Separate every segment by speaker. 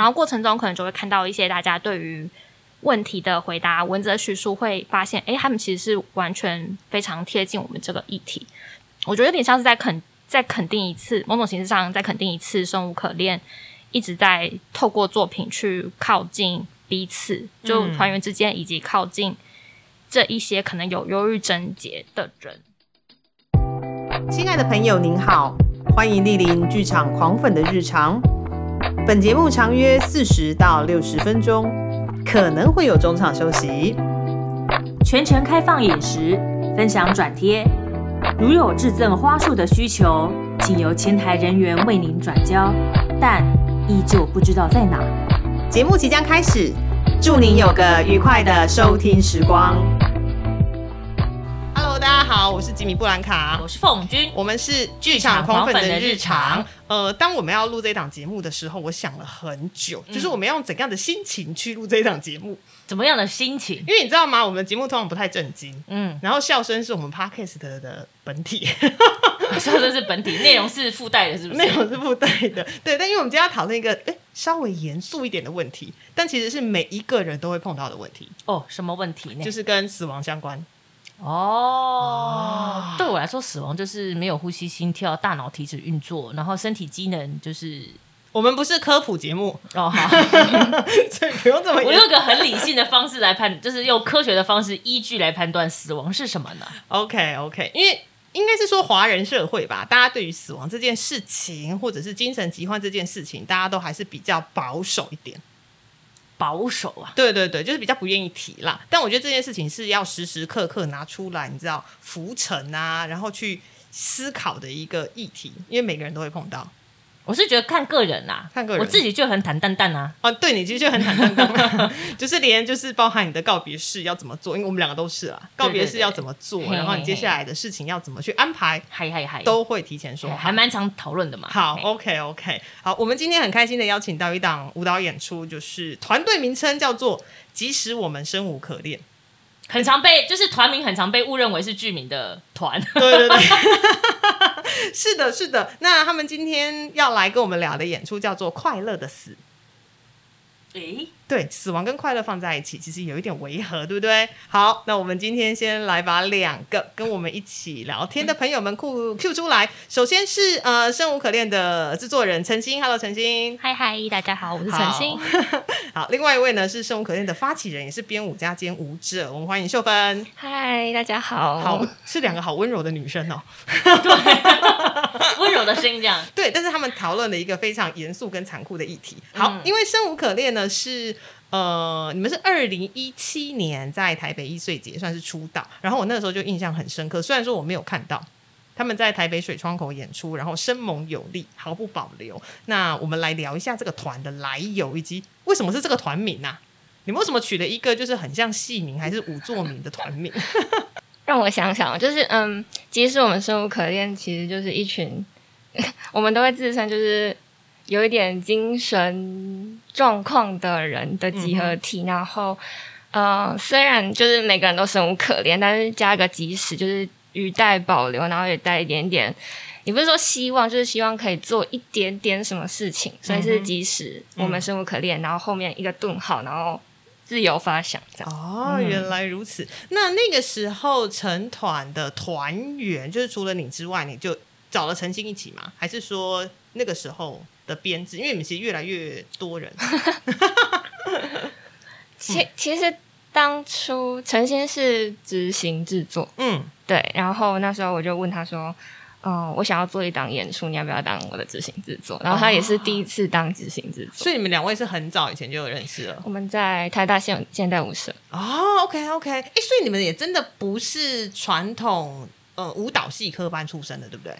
Speaker 1: 然后过程中可能就会看到一些大家对于问题的回答文字叙述，会发现，哎，他们其实是完全非常贴近我们这个议题。我觉得有点像是在肯在肯定一次某种形式上，在肯定一次生无可恋，一直在透过作品去靠近彼此，就团员之间，以及靠近这一些可能有忧郁症结的人。
Speaker 2: 亲爱的朋友，您好，欢迎莅临剧场狂粉的日常。本节目长约四十到六十分钟，可能会有中场休息，
Speaker 3: 全程开放饮食，分享转贴。如有致赠花束的需求，请由前台人员为您转交，但依旧不知道在哪。
Speaker 2: 节目即将开始，祝您有个愉快的收听时光。Hello，大家好，我是吉米布兰卡，
Speaker 3: 我是凤君，
Speaker 2: 我们是剧场狂粉的日常。呃，当我们要录这档节目的时候，我想了很久，就是我们要用怎样的心情去录这档节目？
Speaker 3: 怎么样的心情？
Speaker 2: 因为你知道吗？我们的节目通常不太正经，嗯，然后笑声是我们 podcast 的本体，
Speaker 3: 笑声是本体，内容是附带的，是不是？
Speaker 2: 内容是附带的，对。但因为我们今天要讨论一个哎稍微严肃一点的问题，但其实是每一个人都会碰到的问题
Speaker 3: 哦。什么问题呢？
Speaker 2: 就是跟死亡相关。
Speaker 3: 哦，对我来说，死亡就是没有呼吸、心跳、大脑停止运作，然后身体机能就是。
Speaker 2: 我们不是科普节目哦，好，所以不用这么。
Speaker 3: 我用个很理性的方式来判，就是用科学的方式依据来判断死亡是什么呢
Speaker 2: ？OK OK，因为应该是说华人社会吧，大家对于死亡这件事情，或者是精神疾患这件事情，大家都还是比较保守一点。
Speaker 3: 保守啊，
Speaker 2: 对对对，就是比较不愿意提啦。但我觉得这件事情是要时时刻刻拿出来，你知道浮沉啊，然后去思考的一个议题，因为每个人都会碰到。
Speaker 3: 我是觉得看个人呐，
Speaker 2: 看个人，
Speaker 3: 我自己就很坦荡荡啊。
Speaker 2: 啊，对你其实就很坦荡荡，就是连就是包含你的告别式要怎么做，因为我们两个都是啊，告别式要怎么做，然后你接下来的事情要怎么去安排，
Speaker 3: 嗨嗨嗨，
Speaker 2: 都会提前说，
Speaker 3: 还蛮常讨论的嘛。
Speaker 2: 好，OK OK，好，我们今天很开心的邀请到一档舞蹈演出，就是团队名称叫做“即使我们生无可恋”。
Speaker 3: 很常被就是团名很常被误认为是剧名的团，
Speaker 2: 对 对对，是的，是的。那他们今天要来跟我们聊的演出叫做《快乐的死》。诶，对，死亡跟快乐放在一起，其实有一点违和，对不对？好，那我们今天先来把两个跟我们一起聊天的朋友们 Q Q 出来。首先是呃，生无可恋的制作人陈星，Hello，陈星，
Speaker 1: 嗨嗨，大家好，我是陈星。
Speaker 2: 好，另外一位呢是生无可恋的发起人，也是编舞家兼舞者，我们欢迎秀芬。
Speaker 1: 嗨，大家好，
Speaker 2: 好，是两个好温柔的女生哦，
Speaker 3: 对，温柔的声音这样。
Speaker 2: 对，但是他们讨论了一个非常严肃跟残酷的议题。好，因为生无可恋呢。是呃，你们是二零一七年在台北一岁节算是出道，然后我那个时候就印象很深刻。虽然说我没有看到他们在台北水窗口演出，然后生猛有力，毫不保留。那我们来聊一下这个团的来由，以及为什么是这个团名啊？你们为什么取了一个就是很像戏名还是舞作名的团名？
Speaker 1: 让我想想，就是嗯，即使我们生无可恋，其实就是一群 我们都会自称就是。有一点精神状况的人的集合体，然后，呃，虽然就是每个人都生无可恋，但是加个即使，就是语带保留，然后也带一点点，也不是说希望，就是希望可以做一点点什么事情，所以是即使我们生无可恋，然后后面一个顿号，然后自由发想这样。
Speaker 2: 哦，原来如此。那那个时候成团的团员，就是除了你之外，你就找了陈星一起吗？还是说那个时候？的编制，因为你们其实越来越多人。
Speaker 1: 其其实当初陈先是执行制作，嗯，对。然后那时候我就问他说：“嗯，我想要做一档演出，你要不要当我的执行制作？”然后他也是第一次当执行制作。
Speaker 2: 所以你们两位是很早以前就有认识了。
Speaker 1: 我们在台大现现代舞社。
Speaker 2: 哦，OK OK，哎，所以你们也真的不是传统呃舞蹈系科班出身的，对不对？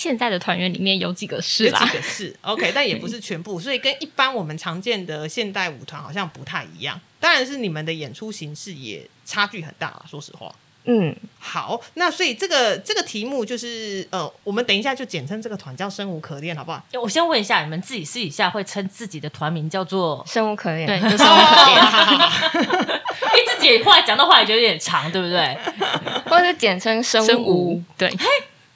Speaker 1: 现在的团员里面有几个是
Speaker 2: 啦，几个是 OK，但也不是全部，所以跟一般我们常见的现代舞团好像不太一样。当然是你们的演出形式也差距很大，说实话。嗯，好，那所以这个这个题目就是呃，我们等一下就简称这个团叫“生无可恋”，好不好？
Speaker 3: 我先问一下，你们自己私底下会称自己的团名叫做“
Speaker 1: 生无可恋”？
Speaker 3: 对，生无可恋。因为自己话讲的话也觉得有点长，对不对？
Speaker 1: 或者是简称“生无”？对。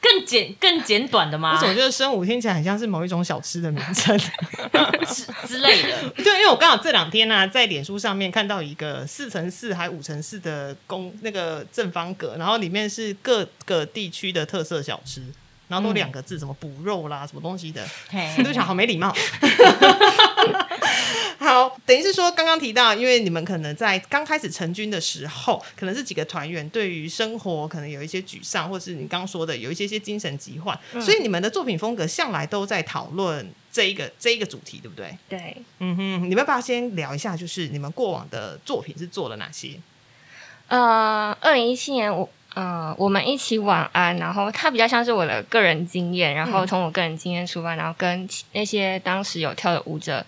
Speaker 3: 更简更简短的吗
Speaker 2: 我？总觉得生五听起来很像是某一种小吃的名称。
Speaker 3: 之之类的。
Speaker 2: 对，因为我刚好这两天呢、在脸书上面看到一个四乘四还五乘四的公那个正方格，然后里面是各个地区的特色小吃，然后都两个字，什么补肉啦，什么东西的，
Speaker 3: 嘿
Speaker 2: 我就想好没礼貌。好，等于是说刚刚提到，因为你们可能在刚开始成军的时候，可能是几个团员对于生活可能有一些沮丧，或是你刚刚说的有一些些精神疾患，所以你们的作品风格向来都在讨论这一个这一个主题，对不对？
Speaker 1: 对，
Speaker 2: 嗯哼，你们要不要先聊一下，就是你们过往的作品是做了哪些？
Speaker 1: 呃，二零一七年我呃我们一起晚安，然后它比较像是我的个人经验，然后从我个人经验出发，然后跟那些当时有跳的舞者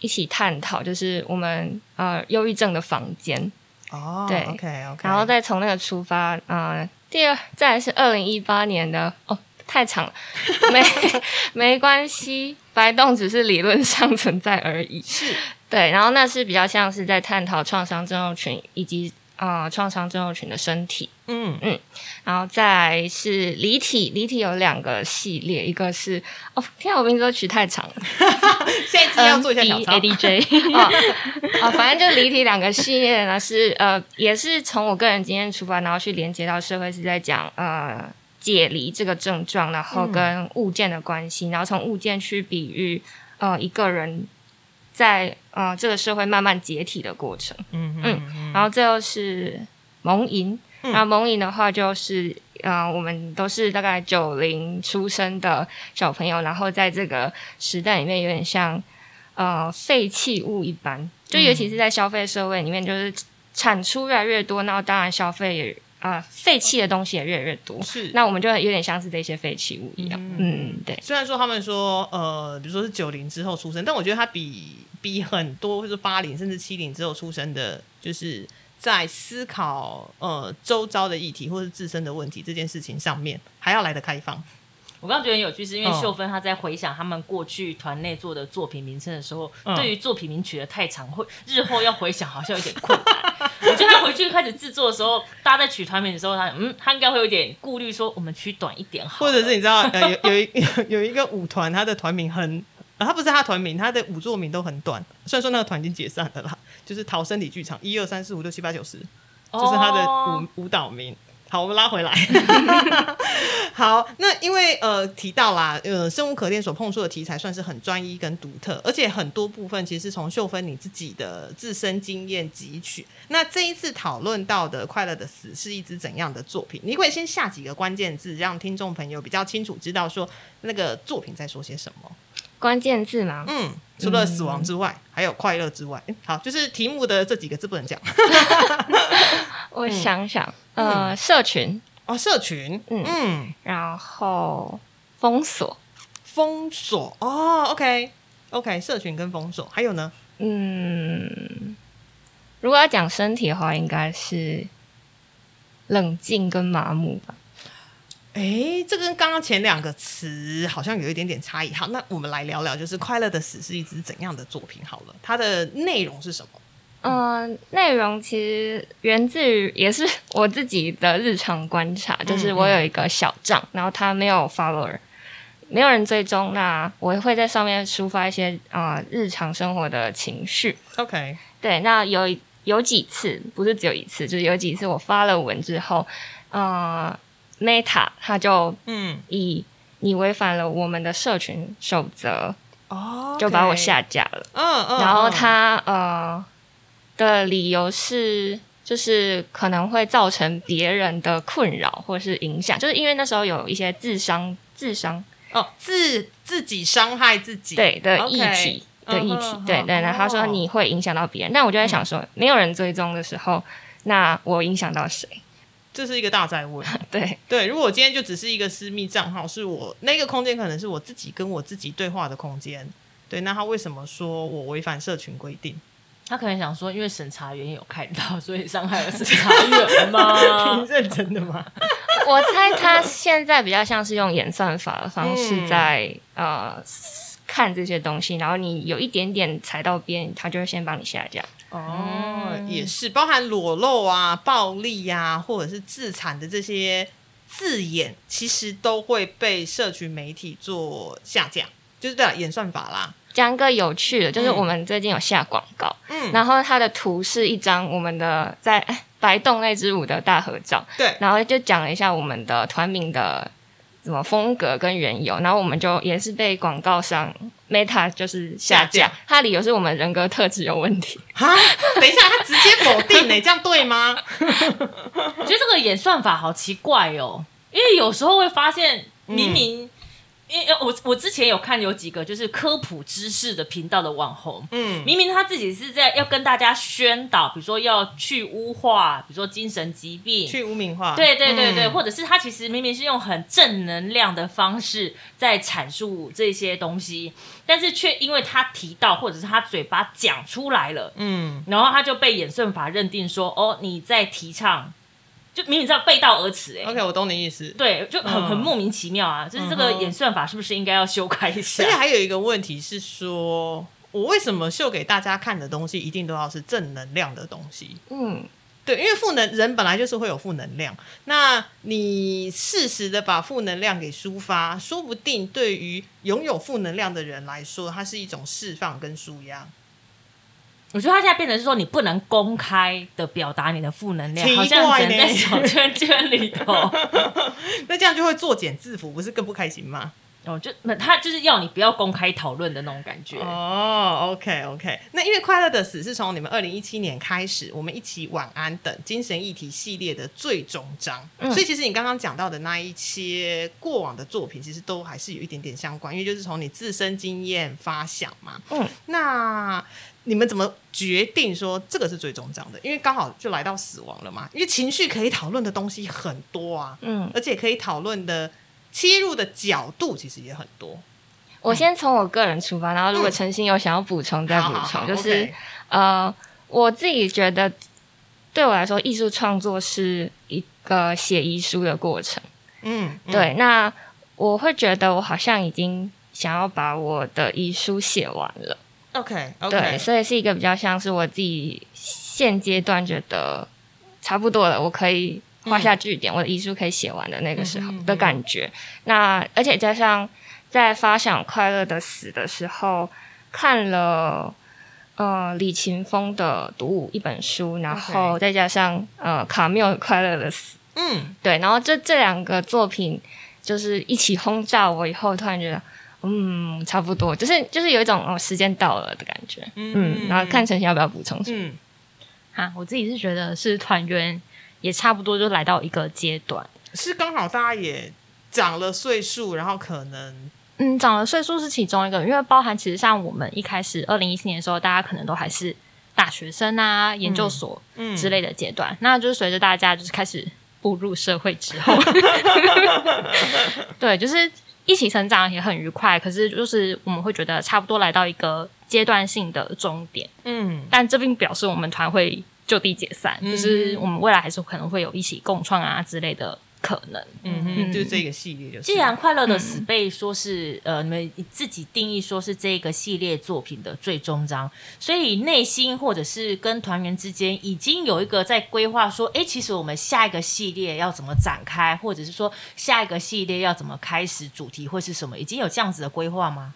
Speaker 1: 一起探讨，就是我们呃忧郁症的房间，
Speaker 2: 哦
Speaker 1: 对
Speaker 2: ，OK OK，
Speaker 1: 然后再从那个出发，呃，第二再来是二零一八年的哦，太长了，没 没关系，白洞只是理论上存在而已。
Speaker 2: 是。
Speaker 1: 对，然后那是比较像是在探讨创伤症候群以及啊创伤症候群的身体，
Speaker 2: 嗯。
Speaker 1: 嗯然后再来是离体，离体有两个系列，一个是哦，天啊，我名字都取太长了。
Speaker 2: 下一次要做一下
Speaker 1: A D J 啊 啊，反正就离体两个系列呢，是呃，也是从我个人经验出发，然后去连接到社会，是在讲呃解离这个症状，然后跟物件的关系，然后从物件去比喻呃一个人在呃这个社会慢慢解体的过程。
Speaker 2: 嗯
Speaker 1: 嗯
Speaker 2: 嗯
Speaker 1: 然后最后是蒙银，然后蒙银的话就是呃，我们都是大概九零出生的小朋友，然后在这个时代里面有点像呃废弃物一般，就尤其是在消费社会里面，就是产出越来越多，然后当然消费也啊、废弃的东西也越来越多，
Speaker 2: 是
Speaker 1: 那我们就有点像是这些废弃物一样，
Speaker 2: 嗯
Speaker 1: 嗯，对。
Speaker 2: 虽然说他们说呃，比如说是九零之后出生，但我觉得他比比很多或是八零甚至七零之后出生的，就是在思考呃周遭的议题或是自身的问题这件事情上面还要来的开放。
Speaker 3: 我刚刚觉得很有趣，是因为
Speaker 2: 嗯
Speaker 3: 秀芬她在回想他们过去团内做的作品名称的时候，
Speaker 2: 嗯
Speaker 3: 对于作品名取得太长，会日后要回想好像有点困难。我觉得他回去开始制作的时候，大家在取团名的时候，他嗯，他应该会有点顾虑，说我们取短一点好，
Speaker 2: 或者是你知道，呃，有有一 有一个舞团，他的团名很，呃，他不是他团名，他的舞作名都很短。虽然说那个团已经解散了啦，就是逃生体剧场，一二三四五六七八九十，就是他的
Speaker 3: 哦
Speaker 2: 舞舞蹈名。好，我们拉回来。好，那因为呃提到啦，呃，生无可恋所碰触的题材算是很专一跟独特，而且很多部分其实是从秀芬你自己的自身经验汲取。那这一次讨论到的《快乐的死》是一支怎样的作品？你可以先下几个关键字，让听众朋友比较清楚知道说那个作品在说些什么。
Speaker 1: 关键字吗，
Speaker 2: 嗯，除了死亡之外，还有快乐之外，好，就是题目的这几个字不能讲。
Speaker 1: 我想想，呃，社群，
Speaker 2: 哦。社群，
Speaker 1: 嗯。
Speaker 2: 嗯，
Speaker 1: 然后封锁，
Speaker 2: 封锁哦，OK OK，社群跟封锁，还有呢？
Speaker 1: 嗯，如果要讲身体的话，应该是冷静跟麻木吧。
Speaker 2: 哎，这跟刚刚前两个词好像有一点点差异。好，那我们来聊聊，就是《快乐的死》是一支怎样的作品？好了，它的内容是什么？
Speaker 1: 嗯、内容其实源自于也是我自己的日常观察，就是我有一个小账，然后它没有 follower，没有人追踪，那我会在上面抒发一些啊、呃日常生活的情绪。
Speaker 2: OK，
Speaker 1: 对，那有有几次不是只有一次，就是有几次我发了文之后，呃，Meta 它就
Speaker 2: 嗯，
Speaker 1: 以你违反了我们的社群守则，
Speaker 2: 哦
Speaker 1: 就把我，下架了。
Speaker 2: 嗯嗯，
Speaker 1: 然后
Speaker 2: 嗯
Speaker 1: 他呃的理由是，就是可能会造成别人的困扰或是影响，就是因为那时候有一些自伤、自伤
Speaker 2: 哦，自自己伤害自己，
Speaker 1: 对的议题的议题对对。然后他说
Speaker 2: 哦
Speaker 1: 你会影响到别人，但我就在想说，没有人追踪的时候，那我影响到谁？
Speaker 2: 这是一个大灾问。
Speaker 1: 对
Speaker 2: 对，如果我今天就只是一个私密账号，是我那个空间可能是我自己跟我自己对话的空间。对，那他为什么说我违反社群规定？
Speaker 3: 他可能想说，因为审查员有看到，所以伤害了审查员吗
Speaker 2: 你？认真的吗？
Speaker 1: 我猜他现在比较像是用演算法的方式
Speaker 2: 嗯
Speaker 1: 在、呃看这些东西，然后你有一点点踩到边，他就会先帮你下架。
Speaker 2: 哦，也是包含裸露啊、暴力啊，或者是自残的这些字眼其实都会被社群媒体做下架，就是对了演算法啦。
Speaker 1: 讲个有趣的，就是
Speaker 2: 嗯。
Speaker 1: 我们最近有下广告，
Speaker 2: 嗯，
Speaker 1: 然后它的图是一张我们的在哎白洞那支舞的大合照，
Speaker 2: 对，
Speaker 1: 然后就讲了一下我们的团名的什么风格跟缘由，然后我们就也是被广告商 Meta 就是下
Speaker 2: 下架
Speaker 1: 架，它理由是我们人格特质有问题。
Speaker 2: 哈，等一下，他直接否定呢、这样对吗？
Speaker 3: 我觉得这个演算法好奇怪哦，因为有时候会发现明明，因为我我之前有看有几个就是科普知识的频道的网红，
Speaker 2: 嗯，
Speaker 3: 明明他自己是在要跟大家宣导，比如说要去污化，比如说精神疾病，
Speaker 2: 去污名化，
Speaker 3: 对对对对，
Speaker 2: 嗯
Speaker 3: 或者是他其实明明是用很正能量的方式在阐述这些东西，但是却因为他提到或者是他嘴巴讲出来了，
Speaker 2: 嗯，
Speaker 3: 然后他就被演算法认定说，哦，你在提倡，就明明知道背道而驰、哎。
Speaker 2: OK，我懂你意思。
Speaker 3: 对，就很、
Speaker 2: 嗯
Speaker 3: 很莫名其妙啊！就是这个演算法是不是应该要修改一下
Speaker 2: 而且？还有一个问题是说，我为什么秀给大家看的东西一定都要是正能量的东西？
Speaker 1: 嗯，
Speaker 2: 对，因为负能人本来就是会有负能量，那你适时的把负能量给抒发，说不定对于拥有负能量的人来说，它是一种释放跟舒压。
Speaker 3: 我觉得他现在变成是说，你不能公开的表达你的负能量，
Speaker 2: 奇
Speaker 3: 好像只能在小圈圈里头。
Speaker 2: 那这样就会作茧自缚，不是更不开心吗？
Speaker 3: 哦，就那他就是要你不要公开讨论的那种感觉。
Speaker 2: 哦，OK OK，那因为快乐的死是从你们二零一七年开始，我们一起晚安等精神议题系列的最终章，
Speaker 1: 嗯
Speaker 2: 所以其实你刚刚讲到的那一些过往的作品，其实都还是有一点点相关，因为就是从你自身经验发想嘛。
Speaker 1: 嗯，
Speaker 2: 那你们怎么决定说这个是最终章的？因为刚好就来到死亡了嘛，因为情绪可以讨论的东西很多啊，
Speaker 1: 嗯，
Speaker 2: 而且可以讨论的切入的角度其实也很多。
Speaker 1: 我先从我个人出发，然后如果陈星有想要补充再补充，就是呃，我自己觉得对我来说，艺术创作是一个写遗书的过程。
Speaker 2: 嗯，嗯
Speaker 1: 对，那我会觉得我好像已经想要把我的遗书写完了。
Speaker 2: ，OK
Speaker 1: 对所以是一个比较像是我自己现阶段觉得差不多了，我可以画下句点，我的遗书可以写完的那个时候的感觉。那而且加上在发想快乐的死的时候，看了。呃，李勤峰的《独舞》一本书，然后再加上呃卡缪的《快乐的死》，
Speaker 2: 嗯。
Speaker 1: 对，然后这这两个作品就是一起轰炸我以后，突然觉得，嗯，差不多，就是就是有一种哦，时间到了的感觉，嗯，然后看陈星要不要补充什么？
Speaker 2: 嗯，
Speaker 4: 哈，我自己是觉得是团员也差不多就来到一个阶段。
Speaker 2: 是刚好大家也长了岁数，然后可能
Speaker 4: 嗯，长了岁数是其中一个，因为包含其实像我们一开始二零一四年的时候，大家可能都还是大学生啊、研究所
Speaker 2: 嗯。
Speaker 4: 之类的阶段，那就是随着大家就是开始步入社会之后，对，就是一起成长也很愉快，可是就是我们会觉得差不多来到一个阶段性的终点，
Speaker 2: 嗯。
Speaker 4: 但这并表示我们团会就地解散，
Speaker 2: 嗯。
Speaker 4: 就是我们未来还是可能会有一起共创啊之类的可能。
Speaker 2: 嗯哼，就是这个系列就是。
Speaker 3: 既然快乐的死被说是、呃，你们自己定义说是这个系列作品的最终章，所以内心或者是跟团员之间已经有一个在规划说，哎，其实我们下一个系列要怎么展开，或者是说下一个系列要怎么开始，主题会是什么，已经有这样子的规划吗？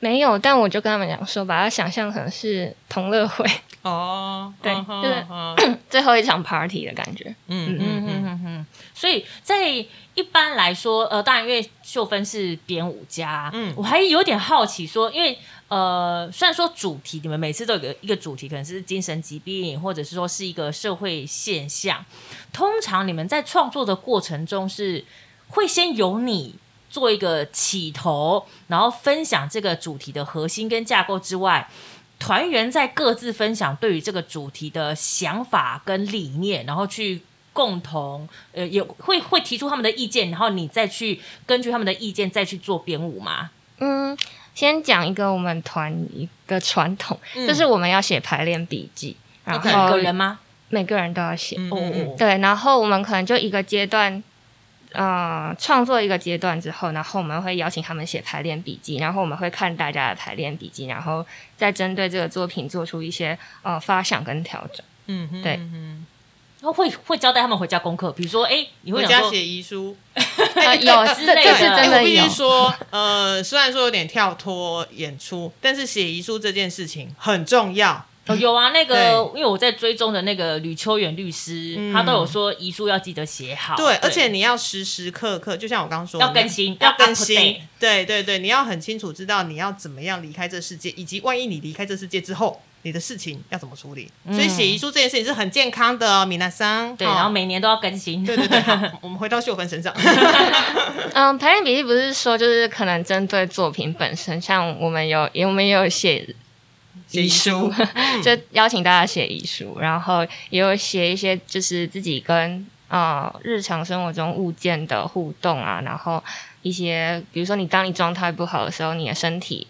Speaker 1: 没有，但我就跟他们讲说，把它想象成是同乐会
Speaker 2: 哦，
Speaker 1: 对
Speaker 2: 嗯
Speaker 1: 就是
Speaker 2: 嗯
Speaker 1: 最后一场 party 的感觉。
Speaker 2: 嗯嗯
Speaker 3: 嗯嗯
Speaker 2: 嗯
Speaker 3: 所以在一般来说，呃，当然因为秀芬是编舞家，
Speaker 2: 嗯
Speaker 3: 嗯，我还有点好奇说，因为呃，虽然说主题你们每次都有个一个主题，可能是精神疾病，或者是说是一个社会现象，通常你们在创作的过程中是会先由你。做一个起头，然后分享这个主题的核心跟架构之外，团员在各自分享对于这个主题的想法跟理念，然后去共同呃也会会提出他们的意见，然后你再去根据他们的意见再去做编舞吗？
Speaker 1: 嗯，先讲一个我们团一个传统，
Speaker 2: 嗯
Speaker 1: 就是我们要写排练笔记，然
Speaker 2: OK
Speaker 3: 每个人吗？
Speaker 1: 每个人都要写。
Speaker 2: 嗯
Speaker 3: 哦
Speaker 2: 嗯嗯
Speaker 1: 对，然后我们可能就一个阶段，呃，创作一个阶段之后，然后我们会邀请他们写排练笔记，然后我们会看大家的排练笔记，然后再针对这个作品做出一些呃发想跟调整。
Speaker 2: 嗯哼
Speaker 1: 对
Speaker 2: 嗯
Speaker 3: 然后会会交代他们回家功课，比如说，哎，你会
Speaker 2: 回家写遗书。
Speaker 1: 呃有
Speaker 3: 之类的
Speaker 1: 这这是真的
Speaker 2: 我必须。说，呃，虽然说有点跳脱演出，但是写遗书这件事情很重要。
Speaker 3: 哦有啊，那个因为我在追踪的那个吕秋远律师，
Speaker 2: 嗯
Speaker 3: 他都有说遗书要记得写好，
Speaker 2: 对，而且你要时时刻刻，就像我刚刚说的，
Speaker 3: 要更新
Speaker 2: 要
Speaker 3: 要
Speaker 2: 更新。对对对，你要很清楚知道你要怎么样离开这世界，以及万一你离开这世界之后，你的事情要怎么处理。所以写遗书这件事情是很健康的哦，米娜桑。
Speaker 3: 对，
Speaker 2: 哦
Speaker 3: 然后每年都要更新，
Speaker 2: 对对对，好，我们回到秀芬身上。
Speaker 1: 嗯，排练笔记不是说就是可能针对作品本身，像我们有我们也有写
Speaker 2: 写遗书，
Speaker 1: 就邀请大家写遗书，然后也有写一些就是自己跟呃日常生活中物件的互动啊，然后一些比如说你当你状态不好的时候，你的身体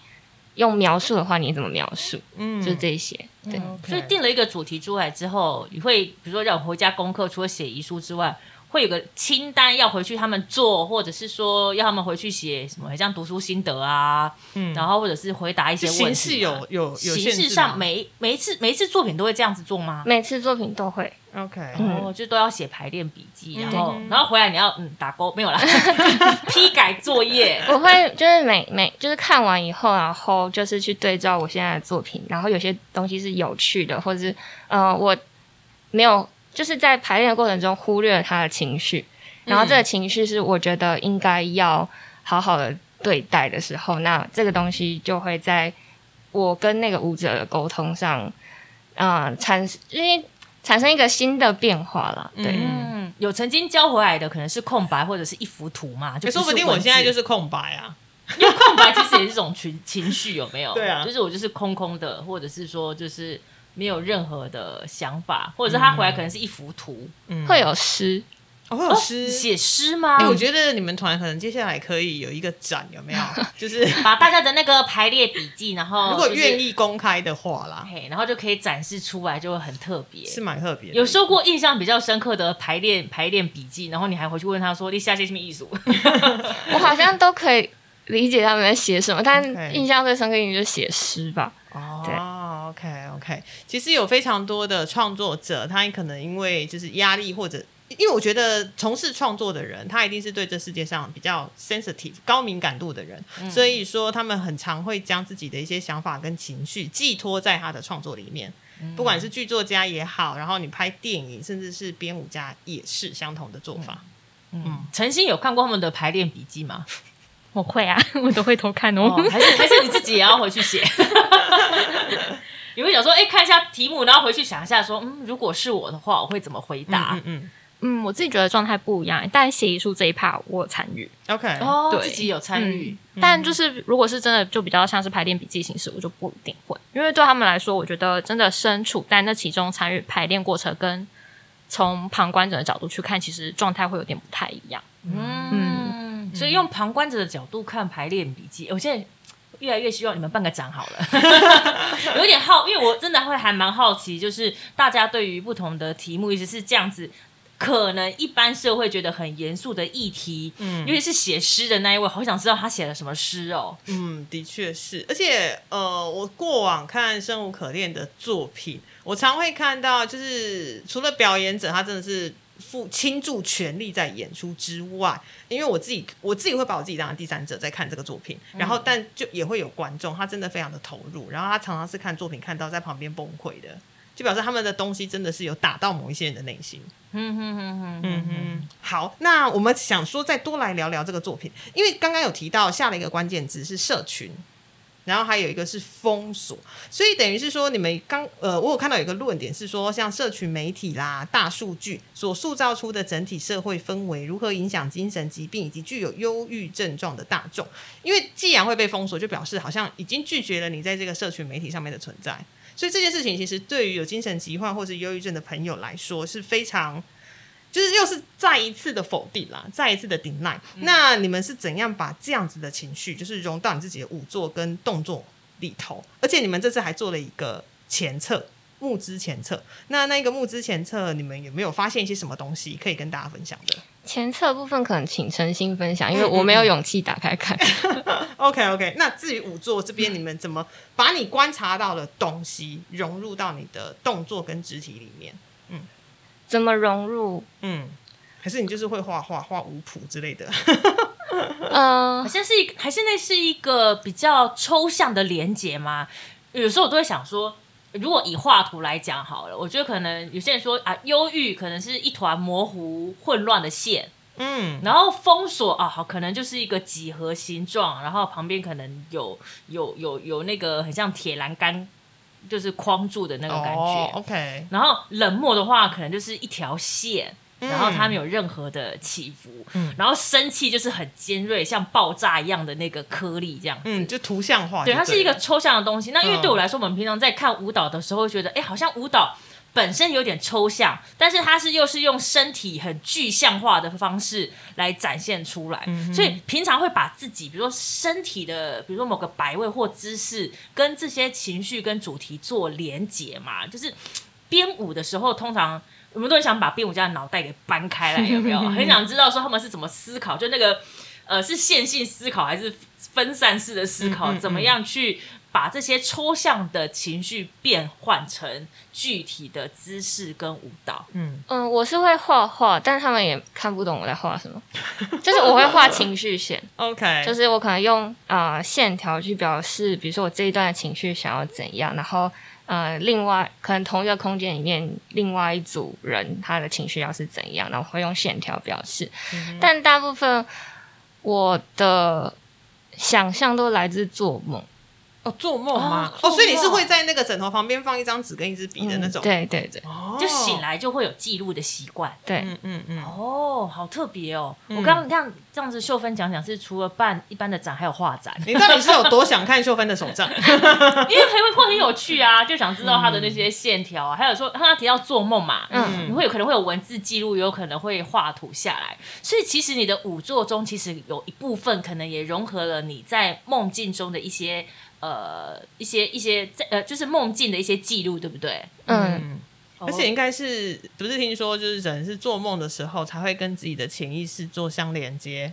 Speaker 1: 用描述的话，你怎么描述？
Speaker 2: 嗯
Speaker 1: 就这些。对，
Speaker 3: 所以定了一个主题出来之后，你会比如说让我回家功课，除了写遗书之外，会有个清单要回去他们做，或者是说要他们回去写什么，像读书心得啊，
Speaker 2: 嗯。
Speaker 3: 然后或者是回答一些
Speaker 2: 形
Speaker 3: 问题
Speaker 2: 有有有
Speaker 3: 形式上每每一次每一次作品都会这样子做吗？
Speaker 1: 每次作品都会。
Speaker 2: OK，
Speaker 1: 嗯。
Speaker 3: 哦，就都要写排练笔记，然后、
Speaker 2: 嗯。
Speaker 3: 然后回来你要嗯打勾没有啦，批改作业。
Speaker 1: 我会就是每每就是看完以后，然后就是去对照我现在的作品，然后有些东西是有趣的，或者是呃我没有就是在排练的过程中忽略了他的情绪，然后这个情绪是我觉得应该要好好的对待的时候，那这个东西就会在我跟那个舞者的沟通上，啊产因为产生一个新的变化了，对。
Speaker 2: 嗯
Speaker 3: 嗯，有曾经交回来的可能是空白或者是一幅图嘛，就
Speaker 2: 欸说不定我现在就是是空白啊。
Speaker 3: 因为空白其实也是一种情情绪，有没有？
Speaker 2: 对啊
Speaker 3: 就是我就是空空的，或者是说就是没有任何的想法，或者是他回来可能是一幅图，
Speaker 2: 嗯
Speaker 1: 会有诗，
Speaker 2: 哦会有诗。
Speaker 3: 写诗吗？
Speaker 2: 哎、我觉得你们团可能接下来可以有一个展，有没有？就是
Speaker 3: 把大家的那个排列笔记，然后
Speaker 2: 如果愿意，公开的话啦，
Speaker 3: 嘿，然后就可以展示出来，就会很特别。
Speaker 2: 是蛮特别的。
Speaker 3: 有收过印象比较深刻的排练排练笔记，然后你还回去问他说：“你下些什么艺术
Speaker 1: 我好像都可以理解他们在写什么，但
Speaker 2: OK
Speaker 1: 印象最深刻应该就是写诗吧。对
Speaker 2: 哦，OK OK，其实有非常多的创作者，他可能因为就是压力或者。因为我觉得从事创作的人，他一定是对这世界上比较 sensitive 高敏感度的人，所以说他们很常会将自己的一些想法跟情绪寄托在他的创作里面。不管是剧作家也好，然后你拍电影，甚至是编舞家也是相同的做法。？”
Speaker 3: 嗯，陈星有看过他们的排练笔记吗？
Speaker 4: 我会啊，我都会偷看哦。
Speaker 3: 哦，还是还是你自己也要回去写？你会想说，哎、看一下题目，然后回去想一下说，嗯，如果是我的话，我会怎么回答？
Speaker 2: 嗯嗯
Speaker 4: 嗯，我自己觉得状态不一样，但写遗书这一 part 我有参与。
Speaker 2: ，OK，
Speaker 3: 哦，
Speaker 4: 对。
Speaker 3: 自己有参与，
Speaker 4: 嗯但就是如果是真的就比较像是排练笔记形式，我就不一定会，因为对他们来说，我觉得真的身处在那其中参与排练过程，跟从旁观者的角度去看，其实状态会有点不太一样。
Speaker 3: 嗯，所以用旁观者的角度看排练笔记，我现在越来越希望你们办个展好了，有点好，因为我真的会还蛮好奇，就是大家对于不同的题目，一直是这样子。可能一般社会觉得很严肃的议题，嗯，尤其是写诗的那一位，好想知道他写了什么诗哦。
Speaker 2: 嗯，的确是，而且呃，我过往看生无可恋的作品，我常会看到，就是除了表演者他真的是付倾注全力在演出之外，因为我自己我自己会把我自己当成第三者在看这个作品，然后但就也会有观众，他真的非常的投入，然后他常常是看作品看到在旁边崩溃的，就表示他们的东西真的是有打到某一些人的内心。
Speaker 3: 嗯哼哼哼，
Speaker 2: 嗯哼，好，那我们想说再多来聊聊这个作品，因为刚刚有提到下了一个关键字是社群，然后还有一个是封锁，所以等于是说你们刚呃，我有看到有一个论点是说，像社群媒体啦、大数据所塑造出的整体社会氛围，如何影响精神疾病以及具有忧郁症状的大众，因为既然会被封锁，就表示好像已经拒绝了你在这个社群媒体上面的存在。所以这件事情其实对于有精神疾患或是忧郁症的朋友来说是非常，就是又是再一次的否定啦，再一次的 deny。那你们是怎样把这样子的情绪，就是融到你自己的舞作跟动作里头？而且你们这次还做了一个前测。募资前测，那那个募资前测，你们有没有发现一些什么东西可以跟大家分享的
Speaker 1: 前侧部分可能请诚心分享，因为我没有勇气打开看。
Speaker 2: OK OK，那至于舞作这边，你们怎么把你观察到的东西融入到你的动作跟肢体里面？
Speaker 1: 怎么融入？
Speaker 2: 嗯，还是你就是会画画画舞谱之类的？
Speaker 1: 嗯、
Speaker 3: 好像是一，还是那是一个比较抽象的连接吗？有时候我都会想说，如果以画图来讲好了，我觉得可能有些人说啊，忧郁可能是一团模糊混乱的线，
Speaker 2: 嗯，
Speaker 3: 然后封锁啊，好，可能就是一个几何形状，然后旁边可能有有有有那个很像铁栏杆，就是框住的那种感觉。
Speaker 2: 哦、OK，
Speaker 3: 然后冷漠的话，可能就是一条线，
Speaker 2: 嗯
Speaker 3: 然后它没有任何的起伏。
Speaker 2: 嗯
Speaker 3: 然后生气就是很尖锐，像爆炸一样的那个颗粒这样子。
Speaker 2: 嗯，就图像化就
Speaker 3: 对，
Speaker 2: 了，
Speaker 3: 它是一个抽象的东西。那因为
Speaker 2: 嗯
Speaker 3: 对我来说，我们平常在看舞蹈的时候，会觉得，哎，好像舞蹈本身有点抽象，但是它是又是用身体很具象化的方式来展现出来。
Speaker 2: 嗯
Speaker 3: 所以平常会把自己，比如说身体的，比如说某个摆位或姿势，跟这些情绪跟主题做连结嘛。就是编舞的时候，通常。我们都很想把编舞家的脑袋给搬开来，有没有？很想知道说他们是怎么思考，就那个呃，是线性思考还是分散式的思考？
Speaker 2: 嗯嗯嗯
Speaker 3: 怎么样去把这些抽象的情绪变换成具体的姿势跟舞蹈？
Speaker 2: 嗯，
Speaker 1: 嗯，我是会画画，但是他们也看不懂我在画什么。就是我会画情绪线，
Speaker 2: OK，
Speaker 1: 就是我可能用呃线条去表示，比如说我这一段的情绪想要怎样，然后呃，另外可能同一个空间里面，另外一组人他的情绪要是怎样，然后我会用线条表示。但大部分我的想象都来自做梦
Speaker 2: 哦，做梦吗？
Speaker 3: 哦
Speaker 2: 哦，所以你是会在那个枕头旁边放一张纸跟一支笔的那种？
Speaker 1: 嗯对对对
Speaker 2: 哦，
Speaker 3: 就醒来就会有记录的习惯。
Speaker 1: 对，
Speaker 2: 嗯嗯嗯，
Speaker 3: 哦，好特别哦！
Speaker 2: 嗯
Speaker 3: 我刚刚这样这样子，秀芬讲讲是除了办一般的展，还有画展，
Speaker 2: 你到底是有多想看秀芬的手账？
Speaker 3: 因为很会会很有趣啊，就想知道他的那些线条啊，还有说他提到做梦嘛，
Speaker 1: 嗯
Speaker 3: 你会有可能会有文字记录，有可能会画图下来，所以其实你的五作中，其实有一部分可能也融合了你在梦境中的一些呃一些一些在呃就是梦境的一些记录，对不对？
Speaker 1: 嗯，
Speaker 2: 而且应该是不是听说，就是人是做梦的时候才会跟自己的潜意识做相连接？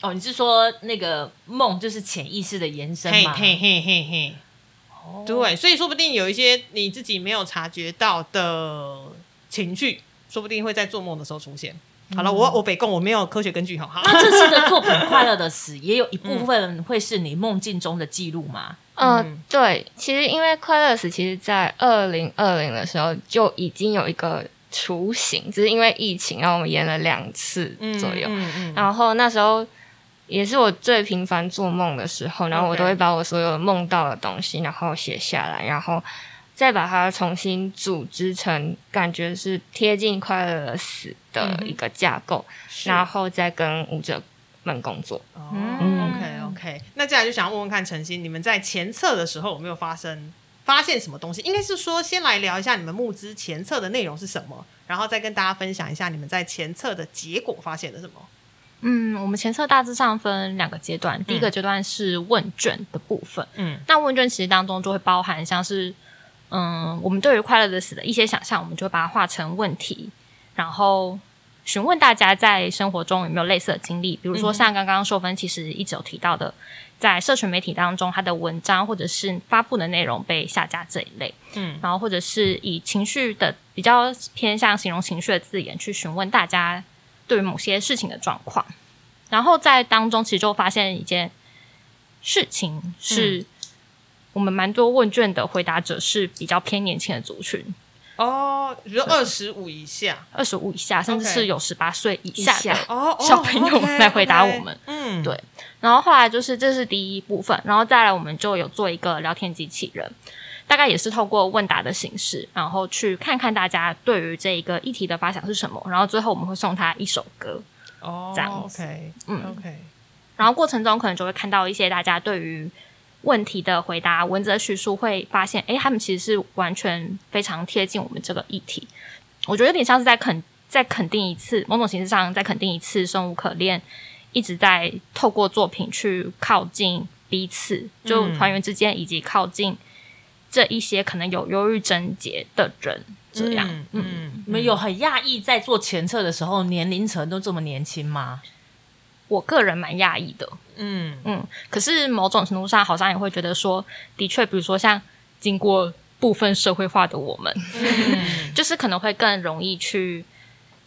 Speaker 3: 哦，你是说那个梦就是潜意识的延伸吗？
Speaker 2: 嘿嘿嘿嘿嘿，
Speaker 3: 哦
Speaker 2: 对，所以说不定有一些你自己没有察觉到的情绪，说不定会在做梦的时候出现。好了，我我北贡我没有科学根据，好好。
Speaker 3: 那这次的作品 《快乐的死》也有一部分会是你梦境中的记录吗？
Speaker 1: 嗯、
Speaker 2: 嗯
Speaker 1: 对，其实因为快乐死，其实在二零二零的时候就已经有一个雏形，只是因为疫情让我们延了两次左右。
Speaker 2: 嗯嗯
Speaker 1: 然后那时候也是我最频繁做梦的时候，然后我都会把我所有梦到的东西，然后写下来，然后再把它重新组织成感觉是贴近快乐的死的一个架构，然后再跟舞者们工作。
Speaker 2: 哦
Speaker 3: 嗯
Speaker 2: ，OK OK，那接下来就想问问看陈曦，你们在前测的时候有没有发生发现什么东西？应该是说先来聊一下你们募资前测的内容是什么，然后再跟大家分享一下你们在前测的结果发现了什么。
Speaker 4: 嗯，我们前测大致上分两个阶段，第一个阶段是问卷的部分。
Speaker 2: 嗯
Speaker 4: 那问卷其实当中就会包含像是，嗯，我们对于快乐的死的一些想象，我们就会把它化成问题，然后询问大家在生活中有没有类似的经历，比如说像刚刚秀芬其实一直有提到的，在社群媒体当中，他的文章或者是发布的内容被下架这一类，
Speaker 2: 嗯。
Speaker 4: 然后或者是以情绪的比较偏向形容情绪的字眼去询问大家对于某些事情的状况，然后在当中其实就发现一件事情是，我们蛮多问卷的回答者是比较偏年轻的族群，
Speaker 2: 哦，比如二十五以下。
Speaker 4: 二十五以下，甚至是有十八岁以下的。
Speaker 2: 哦，哦
Speaker 4: 小朋友来回答我们。
Speaker 2: 嗯，
Speaker 4: 对。然后后来就是这是第一部分，然后再来我们就有做一个聊天机器人，大概也是透过问答的形式，然后去看看大家对于这一个议题的发想是什么，然后最后我们会送他一首歌，
Speaker 2: 哦，
Speaker 4: 这样子。
Speaker 2: OK，
Speaker 4: 嗯。
Speaker 2: OK，
Speaker 4: 然后过程中可能就会看到一些大家对于问题的回答文字叙述，会发现，诶，他们其实是完全非常贴近我们这个议题。我觉得有点像是在肯在肯定一次，某种形式上在肯定一次生无可恋，一直在透过作品去靠近彼此，就
Speaker 2: 嗯
Speaker 4: 团员之间，以及靠近这一些可能有忧郁症结的人，这样，
Speaker 2: 嗯
Speaker 4: 嗯
Speaker 2: 嗯，
Speaker 3: 你们有很讶异在做前测的时候年龄层都这么年轻吗？
Speaker 4: 我个人蛮讶异的。
Speaker 2: 嗯
Speaker 4: 嗯，可是某种程度上，好像也会觉得说，的确，比如说像经过部分社会化的我们，就是可能会更容易去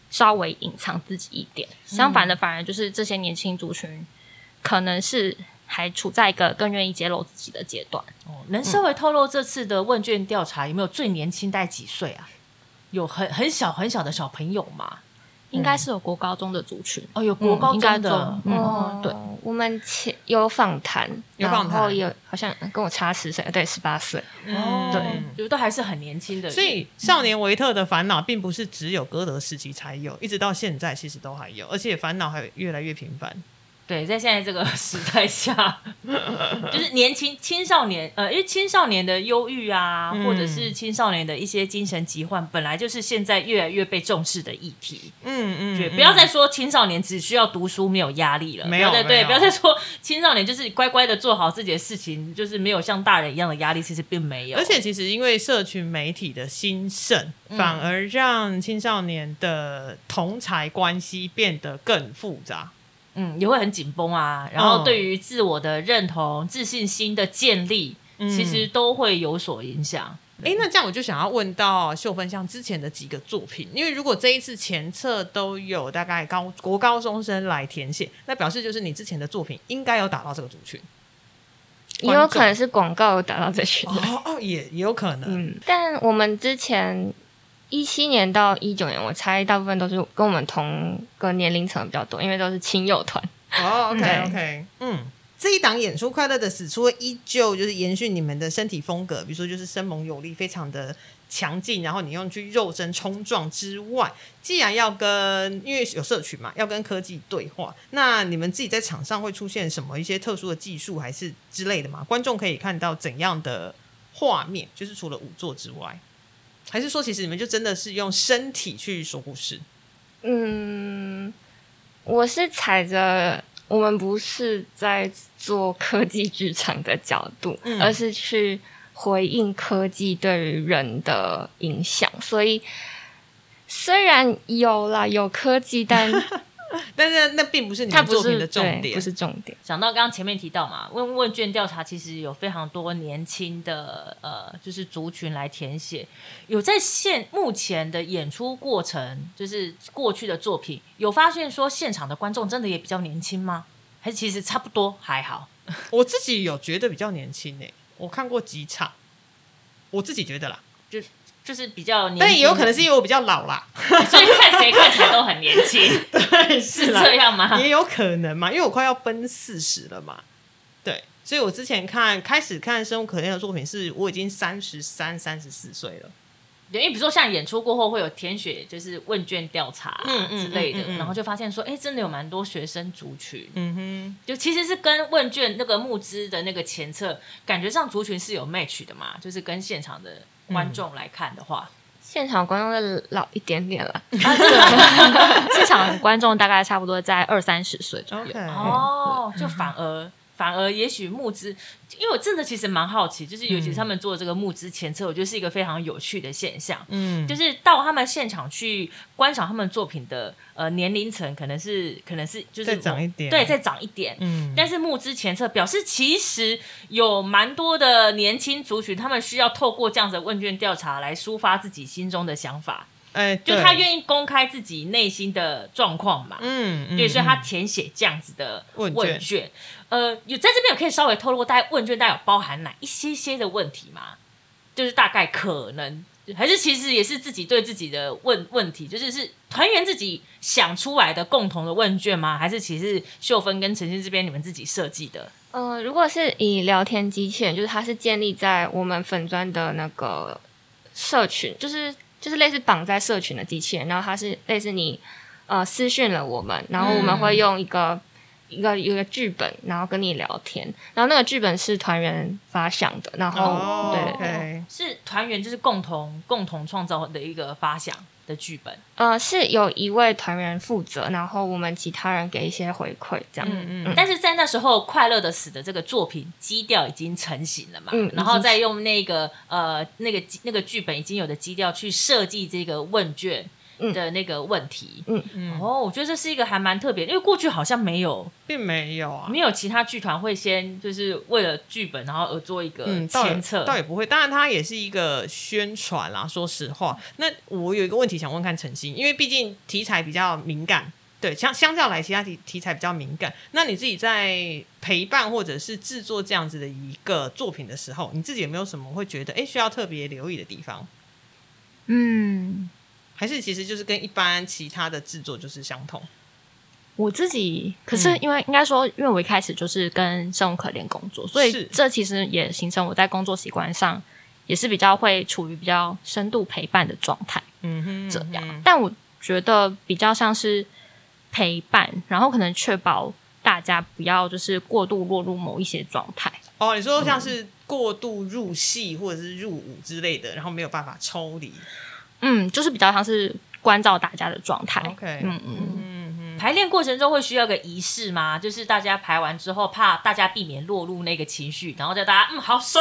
Speaker 4: 稍微隐藏自己一点。相反的，反而就是这些年轻族群可能是还处在一个更愿意揭露自己的阶段。
Speaker 3: 哦，能稍微透露这次的问卷调查有没有最年轻大概几岁啊？有很很小很小的小朋友吗？
Speaker 4: 应该是有国高中的族群，
Speaker 3: 哦，有国高
Speaker 4: 应该都
Speaker 3: 中的，
Speaker 4: 嗯
Speaker 1: 哦，
Speaker 4: 对，
Speaker 1: 我们前有访谈，
Speaker 2: 有访谈
Speaker 1: 有好像跟我差十岁，对，十八岁。
Speaker 3: 哦，
Speaker 2: 对
Speaker 3: 就都还是很年轻的，
Speaker 2: 所以少年维特的烦恼并不是只有歌德时期才有，一直到现在其实都还有，而且烦恼还越来越频繁。
Speaker 3: 对，在现在这个 时代下，就是年轻青少年，呃，因为青少年的忧郁啊，
Speaker 2: 嗯
Speaker 3: 或者是青少年的一些精神疾患，本来就是现在越来越被重视的议题。
Speaker 2: 嗯嗯
Speaker 3: 对，不要再说青少年只需要读书没有压力了，
Speaker 2: 没有
Speaker 3: 不要再对，不要再说青少年就是乖乖的做好自己的事情，就是没有像大人一样的压力，其实并没有。
Speaker 2: 而且其实因为社群媒体的兴盛，
Speaker 3: 嗯
Speaker 2: 反而让青少年的同才关系变得更复杂。
Speaker 3: 嗯，也会很紧绷啊。然后对于自我的认同、自信心的建立，
Speaker 2: 嗯
Speaker 3: 其实都会有所影响。
Speaker 2: 哎，那这样我就想要问到秀芬，像之前的几个作品，因为如果这一次前测都有大概高国高中生来填写，那表示就是你之前的作品应该有打到这个族群。
Speaker 1: 也有可能是广告有打到这群，
Speaker 2: 哦哦，也也有可能。
Speaker 1: 嗯，但我们之前一七年到一九年，我猜大部分都是跟我们同个年龄层比较多，因为都是亲友团。
Speaker 2: 哦，OK，OK，嗯。这一档演出《快乐的死》，除了依旧就是延续你们的身体风格，比如说就是生猛有力，非常的强劲，然后你用去肉身冲撞之外，既然要跟因为有社群嘛，要跟科技对话，那你们自己在场上会出现什么一些特殊的技术还是之类的吗？观众可以看到怎样的画面？就是除了舞作之外，还是说其实你们就真的是用身体去说故事？
Speaker 1: 嗯，我是踩着我们不是在做科技剧场的角度，
Speaker 2: 嗯
Speaker 1: 而是去回应科技对于人的影响，所以虽然有啦有科技，但
Speaker 2: 但是那并不是你
Speaker 1: 它不是
Speaker 2: 们作品的重点，
Speaker 1: 不是重点。
Speaker 3: 想到刚刚前面提到嘛，问问卷调查其实有非常多年轻的呃，就是族群来填写。有在现目前的演出过程，就是过去的作品，有发现说现场的观众真的也比较年轻吗？还是其实差不多还好？
Speaker 2: 我自己有觉得比较年轻诶、我看过几场，我自己觉得啦，
Speaker 3: 就就是比较年，
Speaker 2: 但也有可能是因为我比较老啦，
Speaker 3: 所以看谁看起来都很年轻，
Speaker 2: 对，
Speaker 3: 是这样吗？
Speaker 2: 也有可能嘛，因为我快要奔四十了嘛，对，所以我之前看开始看生无可恋的作品是我已经三十三、三十四岁了，
Speaker 3: 对，因为比如说像演出过后会有填写，就是问卷调查、之类的，
Speaker 2: 嗯嗯嗯。
Speaker 3: 然后就发现说，哎，真的有蛮多学生族群，
Speaker 2: 嗯哼。
Speaker 3: 就其实是跟问卷那个募资的那个前测，感觉上族群是有 match 的嘛，就是跟现场的观众来看的话，
Speaker 1: 现场观众再老一点点了，
Speaker 4: 现场观众大概差不多在二三十岁左右。
Speaker 3: 哦，就反而。反而也许募资，因为我真的其实蛮好奇，就是尤其是他们做这个募资前测，我觉得是一个非常有趣的现象。
Speaker 2: 嗯，
Speaker 3: 就是到他们现场去观赏他们作品的呃年龄层，可能是可能是就是
Speaker 2: 再长一点。
Speaker 3: 对，再长一点。
Speaker 2: 嗯，
Speaker 3: 但是募资前测表示，其实有蛮多的年轻族群，他们需要透过这样子的问卷调查来抒发自己心中的想法，
Speaker 2: 哎，
Speaker 3: 就他愿意公开自己内心的状况嘛。
Speaker 2: 嗯，嗯
Speaker 3: 对，所以他
Speaker 2: 嗯
Speaker 3: 填写这样子的
Speaker 2: 问卷
Speaker 3: 问卷，呃，有在这边有可以稍微透露，大概问卷大概有包含哪一些些的问题吗？就是大概可能，还是其实也是自己对自己的问问题，就是是团员自己想出来的共同的问卷吗？还是其实秀芬跟陈欣这边你们自己设计的？
Speaker 1: 呃，如果是以聊天机器人，就是它是建立在我们粉砖的那个社群，就是就是类似绑在社群的机器人，然后它是类似你呃私讯了我们，然后我们会用一个、一个一个剧本，然后跟你聊天，然后那个剧本是团员发想的，然后、
Speaker 2: 哦
Speaker 1: 对。对对，
Speaker 3: 是团员就是共同共同创造的一个发想的剧本。
Speaker 1: 呃，是有一位团员负责，然后我们其他人给一些回馈，这样。
Speaker 2: 嗯嗯
Speaker 3: 但是在那时候，《快乐的死》的这个作品基调已经成型了嘛，
Speaker 1: 嗯
Speaker 3: 然后再用那个呃那个那个剧本已经有的基调去设计这个问卷，的那个问题。
Speaker 1: 嗯
Speaker 2: 嗯，
Speaker 3: 哦，我觉得这是一个还蛮特别，因为过去好像没有
Speaker 2: 并没有啊，
Speaker 3: 没有其他剧团会先就是为了剧本然后而做一个
Speaker 2: 嗯，倒也
Speaker 3: 牵策。
Speaker 2: 倒也不会，当然它也是一个宣传啦。说实话，那我有一个问题想问看陈星，因为毕竟题材比较敏感，对，相相较来其他题题材比较敏感。那你自己在陪伴或者是制作这样子的一个作品的时候，你自己有没有什么会觉得哎需要特别留意的地方？
Speaker 4: 嗯，
Speaker 2: 还是其实就是跟一般其他的制作就是相同？
Speaker 4: 我自己可是
Speaker 2: 嗯
Speaker 4: 因为、应该说，因为我一开始就是跟生无可怜工作，所以这其实也形成我在工作习惯上也是比较会处于比较深度陪伴的状态。
Speaker 2: 嗯哼，
Speaker 4: 这样，但我觉得比较像是陪伴，然后可能确保大家不要就是过度落入某一些状态。
Speaker 2: 哦，你说像是过度入戏或者是入伍之类的，然后没有办法抽离。
Speaker 4: 嗯，就是比较像是关照大家的状态。
Speaker 2: OK，
Speaker 4: 嗯嗯，
Speaker 2: 嗯哼，
Speaker 3: 排练过程中会需要个仪式吗？就是大家排完之后，怕大家避免落入那个情绪，然后叫大家嗯好收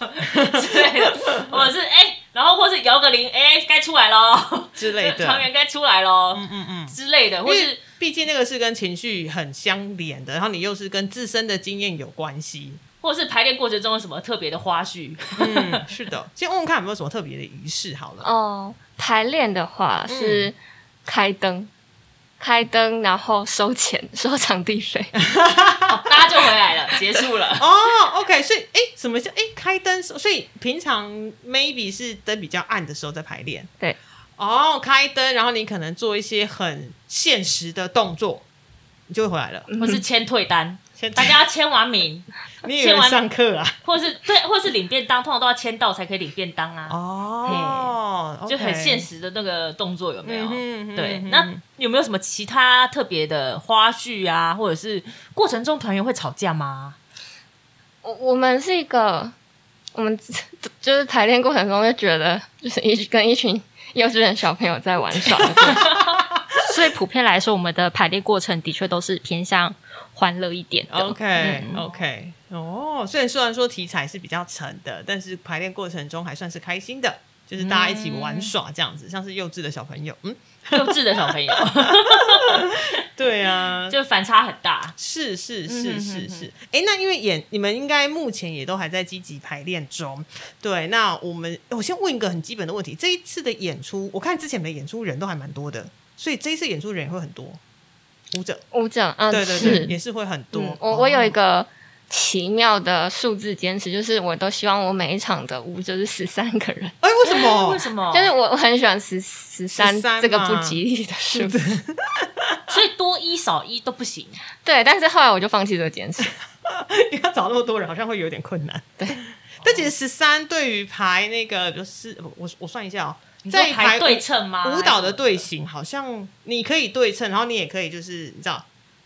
Speaker 3: 之类的，或者是哎、然后或是摇个铃，哎、该出来喽，
Speaker 2: 之类的。
Speaker 3: 团员该出来喽、
Speaker 2: 嗯嗯嗯。
Speaker 3: 之类的，或是
Speaker 2: 因为毕竟那个是跟情绪很相连的，然后你又是跟自身的经验有关系。
Speaker 3: 或是排练过程中有什么特别的花絮？
Speaker 2: 嗯，是的。先问问看有没有什么特别的仪式好了。
Speaker 1: 哦，排练的话
Speaker 2: 嗯
Speaker 1: 是开灯，开灯，然后收钱，收场地费。
Speaker 3: 哦大家就回来了，结束了。
Speaker 2: 哦，OK，所以哎，什么叫哎开灯？所以平常 maybe 是灯比较暗的时候在排练。
Speaker 1: 对。
Speaker 2: 哦，开灯，然后你可能做一些很现实的动作，你就会回来了。
Speaker 3: 或是签退单，
Speaker 2: 先
Speaker 3: 大家要签完名，
Speaker 2: 你以为上课啊？
Speaker 3: 或是对，或是领便当，通常都要签到才可以领便当啊，
Speaker 2: 哦，
Speaker 3: 就很现实的那个动作有没有？
Speaker 2: 嗯嗯
Speaker 3: 对那有没有什么其他特别的花絮啊，或者是过程中团员会吵架吗？
Speaker 1: 我我们是一个，我们 就是排练过程中就觉得，就是一跟一群幼稚园小朋友在玩耍。
Speaker 4: 所以普遍来说，我们的排练过程的确都是偏向欢乐一点的。
Speaker 2: OK
Speaker 4: 嗯。
Speaker 2: OK，哦，虽然虽然说题材是比较沉的，但是排练过程中还算是开心的，就是大家一起玩耍这样子，像是幼稚的小朋友，嗯，
Speaker 3: 幼稚的小朋友。
Speaker 2: 对啊，
Speaker 3: 就反差很大。
Speaker 2: 是是
Speaker 3: 嗯
Speaker 2: 是是。是，哎、那因为演你们应该目前也都还在积极排练中，对，那我们我先问一个很基本的问题，这一次的演出，我看之前的演出人都还蛮多的，所以这一次演出人也会很多，舞者，
Speaker 1: 舞者，嗯，
Speaker 2: 对对对，也是会很多。
Speaker 1: 嗯，我我有一
Speaker 2: 哦
Speaker 1: 个奇妙的数字坚持，就是我都希望我每一场的舞者是十三个人，
Speaker 2: 哎、为什么？
Speaker 3: 为什么？
Speaker 1: 就是我我很喜欢十十三这个不吉利的数字。
Speaker 3: 所以多一少一都不行。
Speaker 1: 对，但是后来我就放弃这个坚持。
Speaker 2: 因为要找那么多人，好像会有点困难。
Speaker 1: 对，
Speaker 2: 但其实十三对于排那个就是我我算一下哦，在
Speaker 3: 排对
Speaker 2: 舞
Speaker 3: 称吗？
Speaker 2: 舞蹈的队形，好像你可以对称，然后你也可以就是你知道，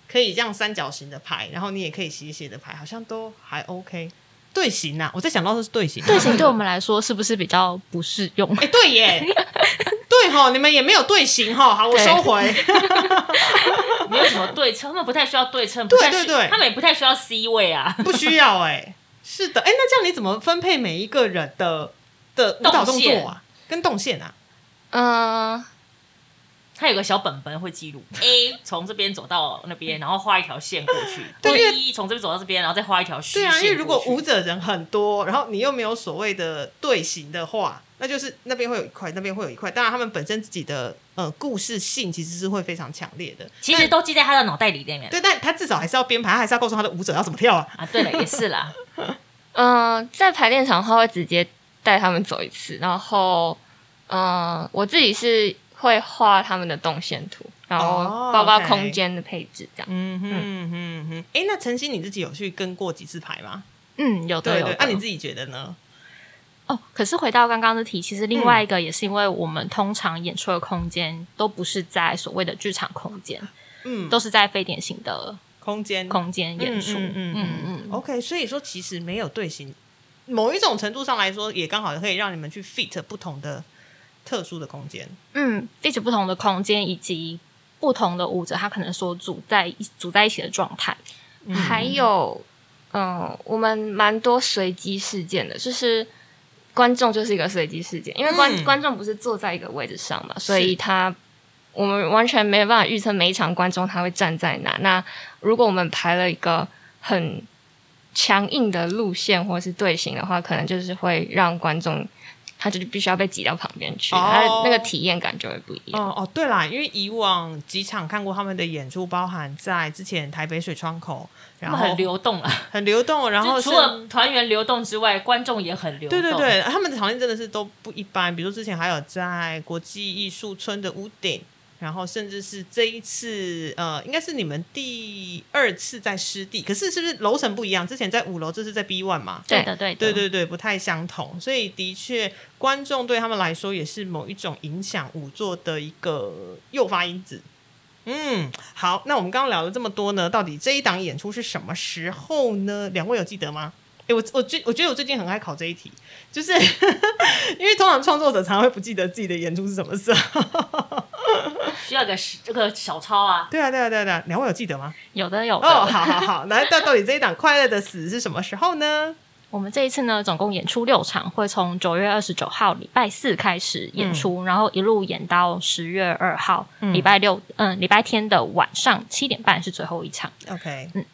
Speaker 2: 可以这样三角形的排，然后你也可以斜斜的排，好像都还 OK。队形啊，我在想到的是队形，
Speaker 4: 队形对我们来说是不是比较不适用？
Speaker 2: 哎、对耶，对哈，你们也没有队形哈，好，我收回。
Speaker 3: 没有什么对称，他们不太需要对称，
Speaker 2: 对对对
Speaker 3: 他们也不太需要 C 位啊。
Speaker 2: 不需要哎、是的，哎、那这样你怎么分配每一个人的的舞蹈动作啊，跟动线啊？
Speaker 1: 嗯、
Speaker 3: 他有个小本本会记录 A 从这边走到那边，然后画一条线过去，B 从这边走到这边，然后再画一条虚
Speaker 2: 对啊，
Speaker 3: 线过去。
Speaker 2: 因为如果舞者人很多，然后你又没有所谓的队形的话，那就是那边会有一块，那边会有一块。当然，他们本身自己的呃故事性其实是会非常强烈的。
Speaker 3: 其实都记在他的脑袋里面。
Speaker 2: 对，但他至少还是要编排，他还是要告诉他的舞者要怎么跳啊。
Speaker 3: 啊，对了，也是啦。
Speaker 1: 嗯、在排练场他会直接带他们走一次，然后嗯、我自己是会画他们的动线图，然
Speaker 2: 哦
Speaker 1: 后包括空间的配置这样。
Speaker 2: 嗯哼嗯哼哼。哎，那晨曦你自己有去跟过几次牌吗？
Speaker 4: 嗯，有的有
Speaker 2: 那、你自己觉得呢？
Speaker 4: 哦，可是回到刚刚的题，其实另外一个也是因为我们通常演出的空间都不是在所谓的剧场空间，
Speaker 2: 嗯，
Speaker 4: 都是在非典型的
Speaker 2: 空间
Speaker 4: 空间演出。
Speaker 2: 嗯嗯
Speaker 4: 嗯嗯
Speaker 2: OK，所以说其实没有队形，某一种程度上来说，也刚好可以让你们去 fit 不同的特殊的空间。
Speaker 4: 嗯，，fit 不同的空间以及不同的舞者，他可能所组在一组在一起的状态。
Speaker 1: 还有，嗯、我们蛮多随机事件的，就是观众就是一个随机事件，因为观、
Speaker 2: 嗯
Speaker 1: 观众不是坐在一个位置上嘛，所以他我们完全没有办法预测每一场观众他会站在哪。那如果我们排了一个很强硬的路线或是队形的话，可能就是会让观众他就是必须要被挤到旁边去，
Speaker 2: 哦
Speaker 1: 他的那个体验感就会不一样。
Speaker 2: 哦哦，对啦，因为以往几场看过他们的演出，包含在之前台北水窗口，然后
Speaker 3: 很流动啊，
Speaker 2: 很流动，然后
Speaker 3: 除了团员流动之外，观众也很流动。
Speaker 2: 对对对，他们的场地真的是都不一般。比如说之前还有在国际艺术村的屋顶，然后甚至是这一次，呃，应该是你们第二次在湿地，可是是不是楼层不一样？之前在五楼，这是在 B one 嘛？
Speaker 4: 对的，对的，
Speaker 2: 对对对，不太相同，所以的确，观众对他们来说也是某一种影响五座的一个诱发因子。嗯，好，那我们刚刚聊了这么多呢，到底这一档演出是什么时候呢？两位有记得吗？诶，我我最我觉得我最近很爱考这一题，就是 因为通常创作者常常会不记得自己的演出是什么时候。
Speaker 3: 需要一个时这个小抄啊。
Speaker 2: 对啊，对啊，对啊，对啊，两位有记得吗？
Speaker 4: 有的有的。
Speaker 2: 哦，好好好，来，那到底这一档《快乐的死》是什么时候呢？
Speaker 4: 我们这一次呢，总共演出六场，会从九月二十九号礼拜四开始演出，然后一路演到十月二号礼、拜六，嗯，礼拜天的晚上七点半是最后一场。
Speaker 2: OK，
Speaker 4: 嗯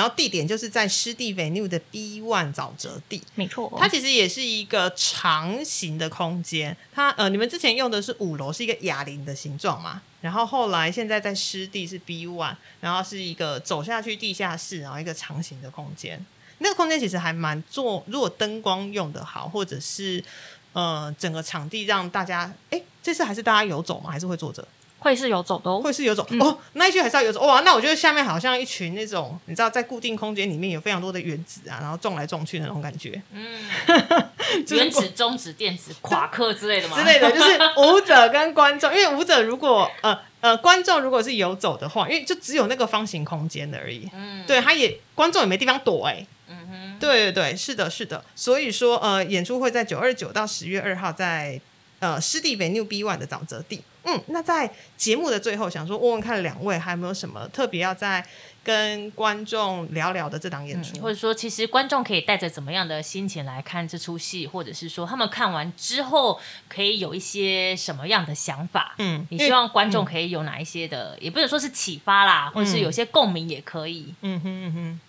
Speaker 2: 然后地点就是在湿地 venue 的 B one 沼泽地。
Speaker 4: 没错，
Speaker 2: 它其实也是一个长形的空间，它呃，你们之前用的是五楼，是一个哑铃的形状嘛，然后后来现在在湿地是 B one，然后是一个走下去地下室，然后一个长形的空间。那个空间其实还蛮做，如果灯光用的好，或者是呃整个场地让大家，哎，这次还是大家游走吗？还是会坐着？
Speaker 4: 会是有走的哦。
Speaker 2: 会是游走、哦，那一区还是要游走哇。那我觉得下面好像一群那种，你知道，在固定空间里面有非常多的原子啊，然后撞来撞去的那种感觉。嗯
Speaker 3: 原子、中子、电子、夸克之类的吗？
Speaker 2: 之类的，就是舞者跟观众，因为舞者如果呃呃观众如果是游走的话，因为就只有那个方形空间而已，
Speaker 3: 嗯，
Speaker 2: 对，他也观众也没地方躲哎、
Speaker 3: 嗯哼，
Speaker 2: 对对对，是的，是的，所以说呃，演出会在九二九到十月二号在呃湿地北 New B One 的沼泽地。嗯，那在节目的最后，想说问问看两位还有没有什么特别要在跟观众聊聊的这档演出？
Speaker 3: 或者说，其实观众可以带着怎么样的心情来看这出戏，或者是说他们看完之后可以有一些什么样的想法？
Speaker 2: 嗯，
Speaker 3: 你希望观众可以有哪一些的，也不能说是启发啦，或者是有些共鸣也可以。
Speaker 2: 嗯哼嗯哼，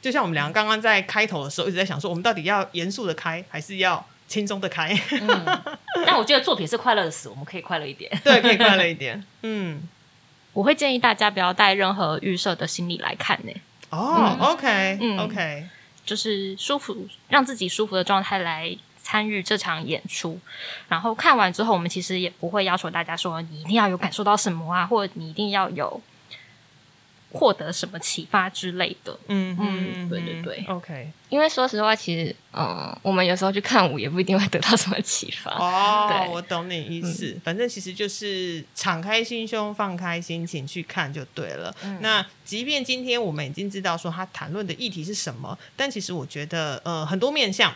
Speaker 2: 就像我们两个刚刚在开头的时候一直在想说，我们到底要严肃的开，还是要轻松的开？
Speaker 3: 嗯，但我觉得作品是快乐的死，我们可以快乐一点。
Speaker 2: 对，可以快乐一点。嗯，
Speaker 4: 我会建议大家不要带任何预设的心理来看呢，
Speaker 2: 哦、o k
Speaker 4: 嗯
Speaker 2: OK，
Speaker 4: 就是舒服，让自己舒服的状态来参与这场演出。然后看完之后，我们其实也不会要求大家说你一定要有感受到什么啊，或者你一定要有获得什么启发之类的。
Speaker 2: 嗯
Speaker 4: 嗯对对对
Speaker 2: ，OK，
Speaker 1: 因为说实话，其实嗯，我们有时候去看舞也不一定会得到什么启发。
Speaker 2: 哦，
Speaker 1: 对
Speaker 2: 我懂你意思。反正其实就是敞开心胸、放开心情去看就对了。那即便今天我们已经知道说他谈论的议题是什么，但其实我觉得呃很多面向。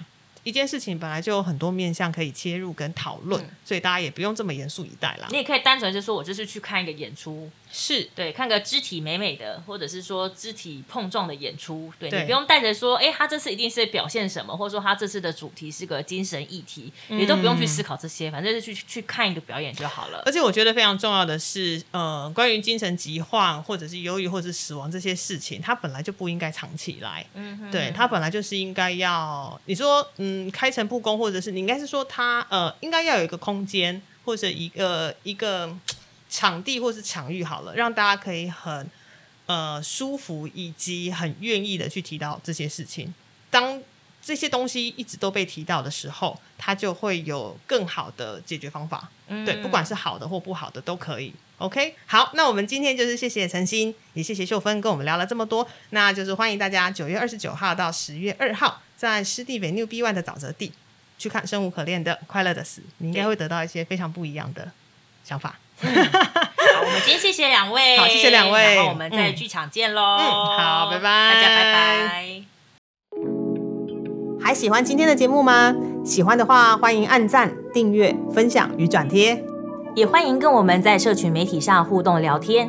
Speaker 2: 一件事情本来就有很多面向可以切入跟讨论，所以大家也不用这么严肃以待啦
Speaker 3: 你。也可以单纯就说，我就是去看一个演出，
Speaker 2: 是，
Speaker 3: 对，看个肢体美美的，或者是说肢体碰撞的演出，对
Speaker 2: 对
Speaker 3: 你不用带着说，哎，他这次一定是表现什么，或者说他这次的主题是个精神议题，
Speaker 2: 嗯
Speaker 3: 你都不用去思考这些，反正是去去看一个表演就好了
Speaker 2: 而。且我觉得非常重要的是，呃，关于精神疾患或者是忧郁或者是死亡这些事情，它本来就不应该藏起来。
Speaker 3: 嗯
Speaker 2: 对，它本来就是应该要你说，嗯，开诚布公，或者是你应该是说他呃，应该要有一个空间或者一个一个场地或是场域好了，让大家可以很呃舒服以及很愿意的去提到这些事情。当这些东西一直都被提到的时候，它就会有更好的解决方法。
Speaker 3: 嗯
Speaker 2: 对，不管是好的或不好的都可以。OK，好，那我们今天就是谢谢陈欣，也谢谢秀芬跟我们聊了这么多，那就是欢迎大家九月二十九号到十月二号在湿地北 New B One 的沼泽地去看生无可恋的《快乐的死》，你应该会得到一些非常不一样的想法。
Speaker 3: 好，我们今天谢谢两位，
Speaker 2: 好谢谢两位
Speaker 3: 然后我们在
Speaker 2: 嗯
Speaker 3: 剧场见喽。
Speaker 2: 嗯好拜拜
Speaker 3: 大家拜拜。
Speaker 2: 还喜欢今天的节目吗？喜欢的话，欢迎按赞、订阅、分享与转贴。
Speaker 3: 也欢迎跟我们在社群媒体上互动聊天，